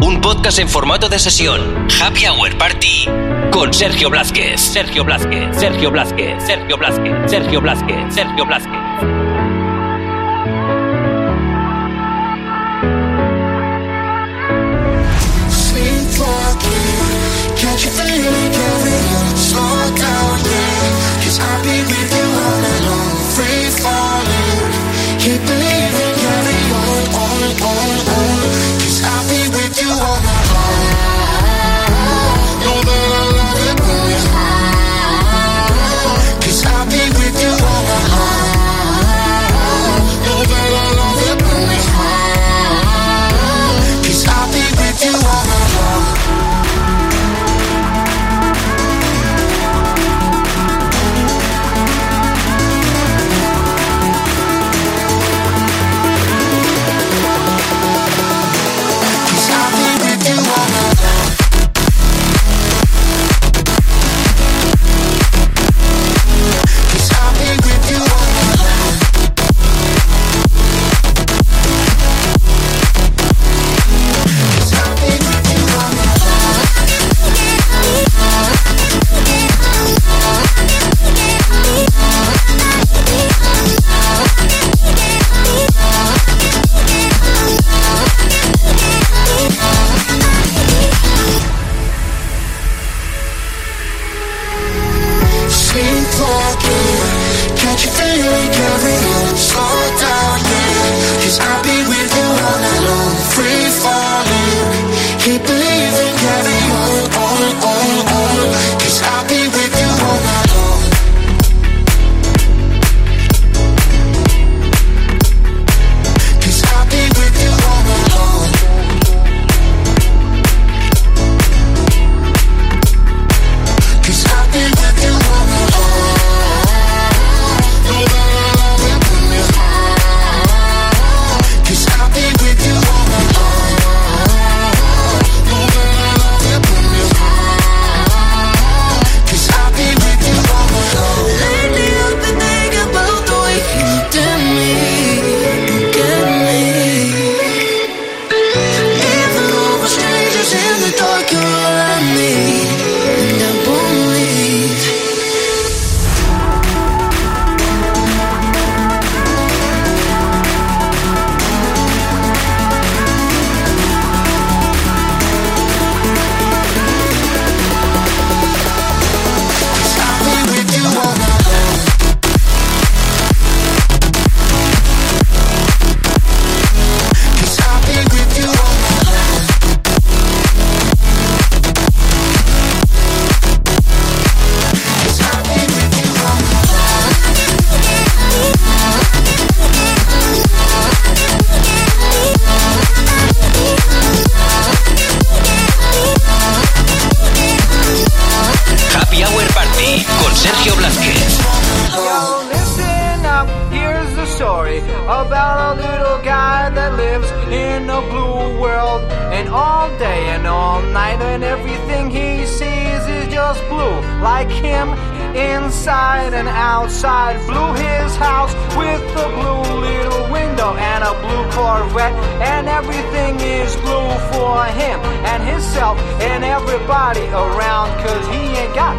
un podcast en formato de sesión, Happy Hour Party, con Sergio Blázquez, Sergio Blázquez, Sergio Blázquez, Sergio Blázquez, Sergio Blázquez, Sergio Blázquez. Keep Corvette, and everything is blue for him and himself and everybody around, cause he ain't got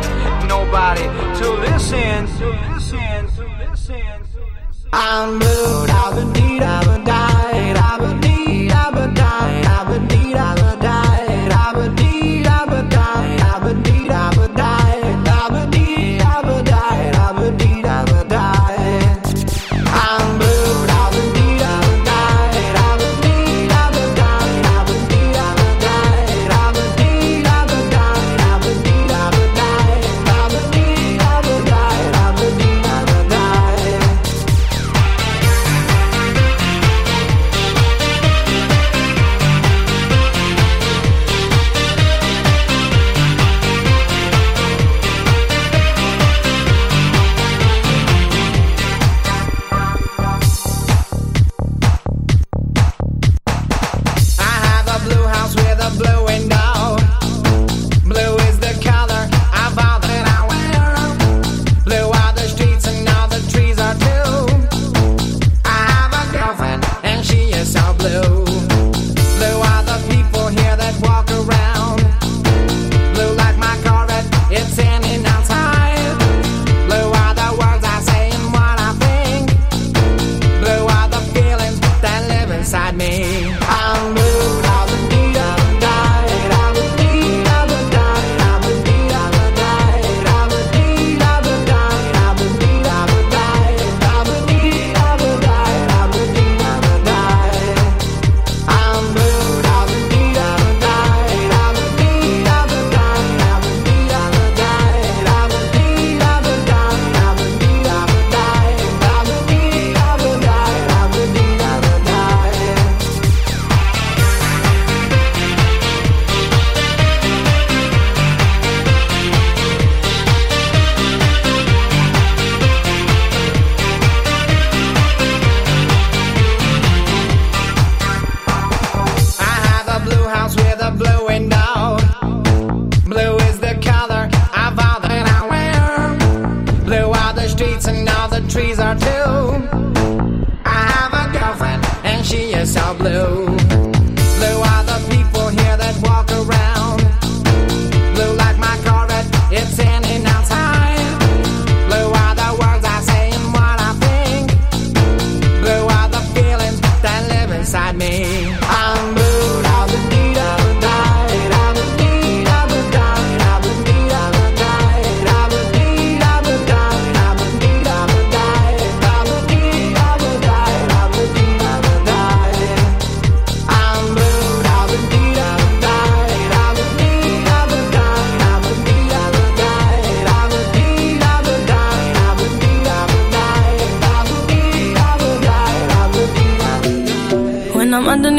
nobody to listen, to listen, to listen, to listen. I'm blue, I've been need, I've been died, I've been need, I've been died, I've been need, I've been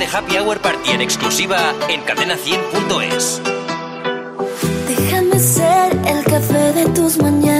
De Happy Hour Party en exclusiva en cadena100.es. Déjame ser el café de tus mañanas.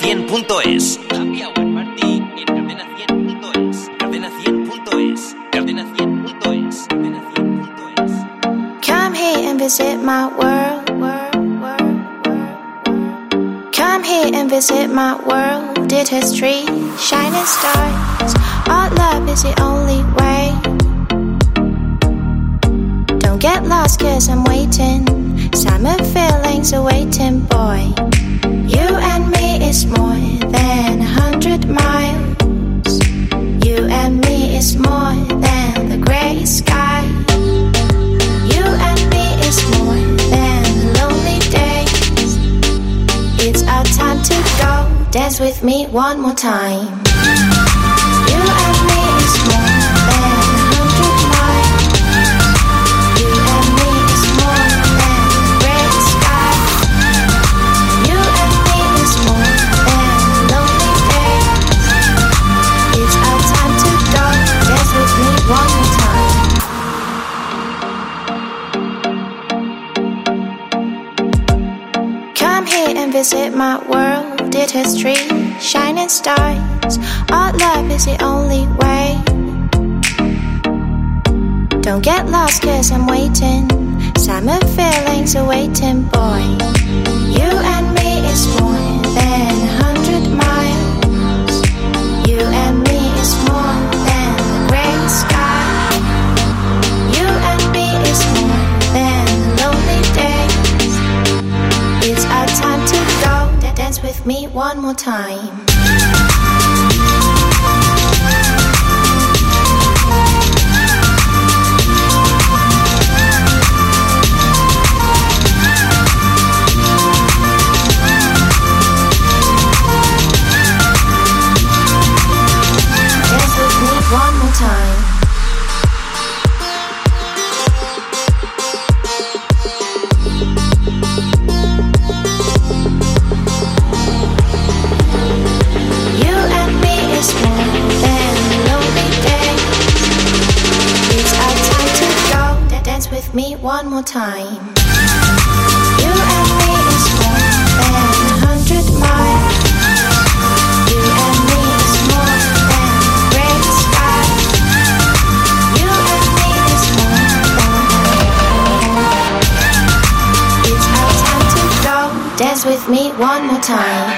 Cadena100.es. Come here and visit my world. Come here and visit my world. Did history, shining stars. Our love is the only way. Don't get lost, cause I'm waiting. Summer feelings are waiting, boy. Is more than a hundred miles. You and me is more than the gray sky. You and me is more than lonely days. It's our time to go. Dance with me one more time. is it my world? Did history, shining stars? Our love is the only way. Don't get lost, cause I'm waiting. Summer feelings are waiting, boy. me one more time. one more time. You and me is more than a hundred miles. You and me is more than great sky. You and me is more than. It's our time to go. Dance with me one more time.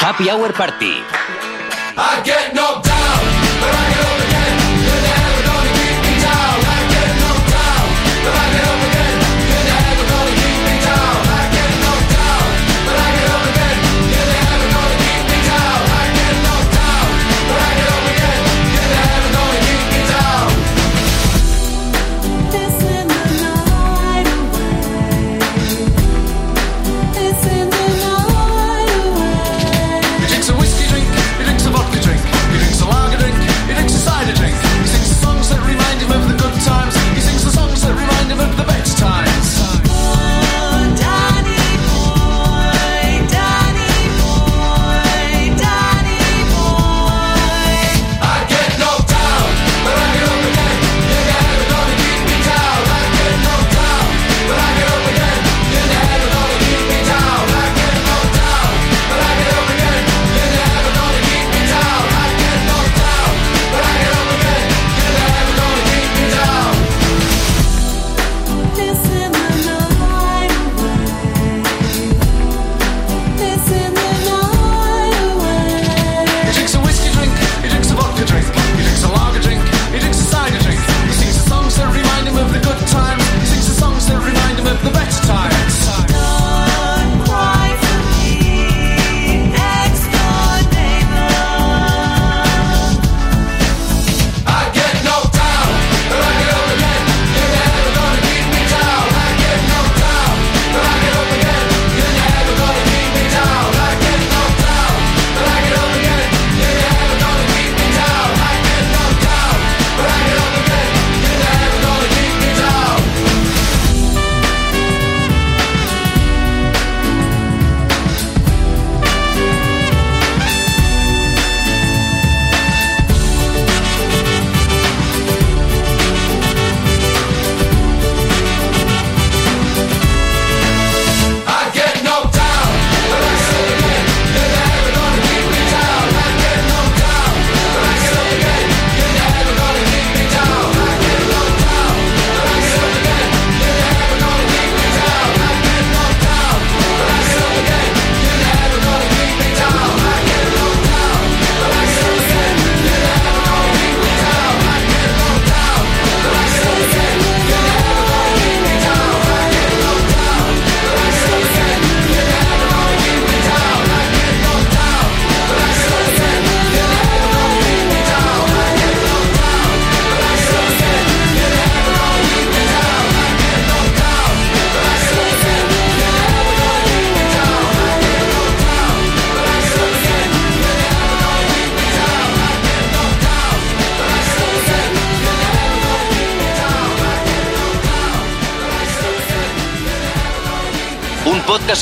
Happy Hour Party. I get no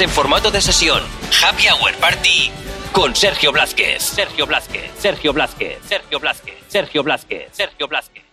en formato de sesión. Happy Hour Party con Sergio Blázquez. Sergio Blázquez, Sergio Blázquez, Sergio Blázquez, Sergio Blázquez, Sergio Blázquez.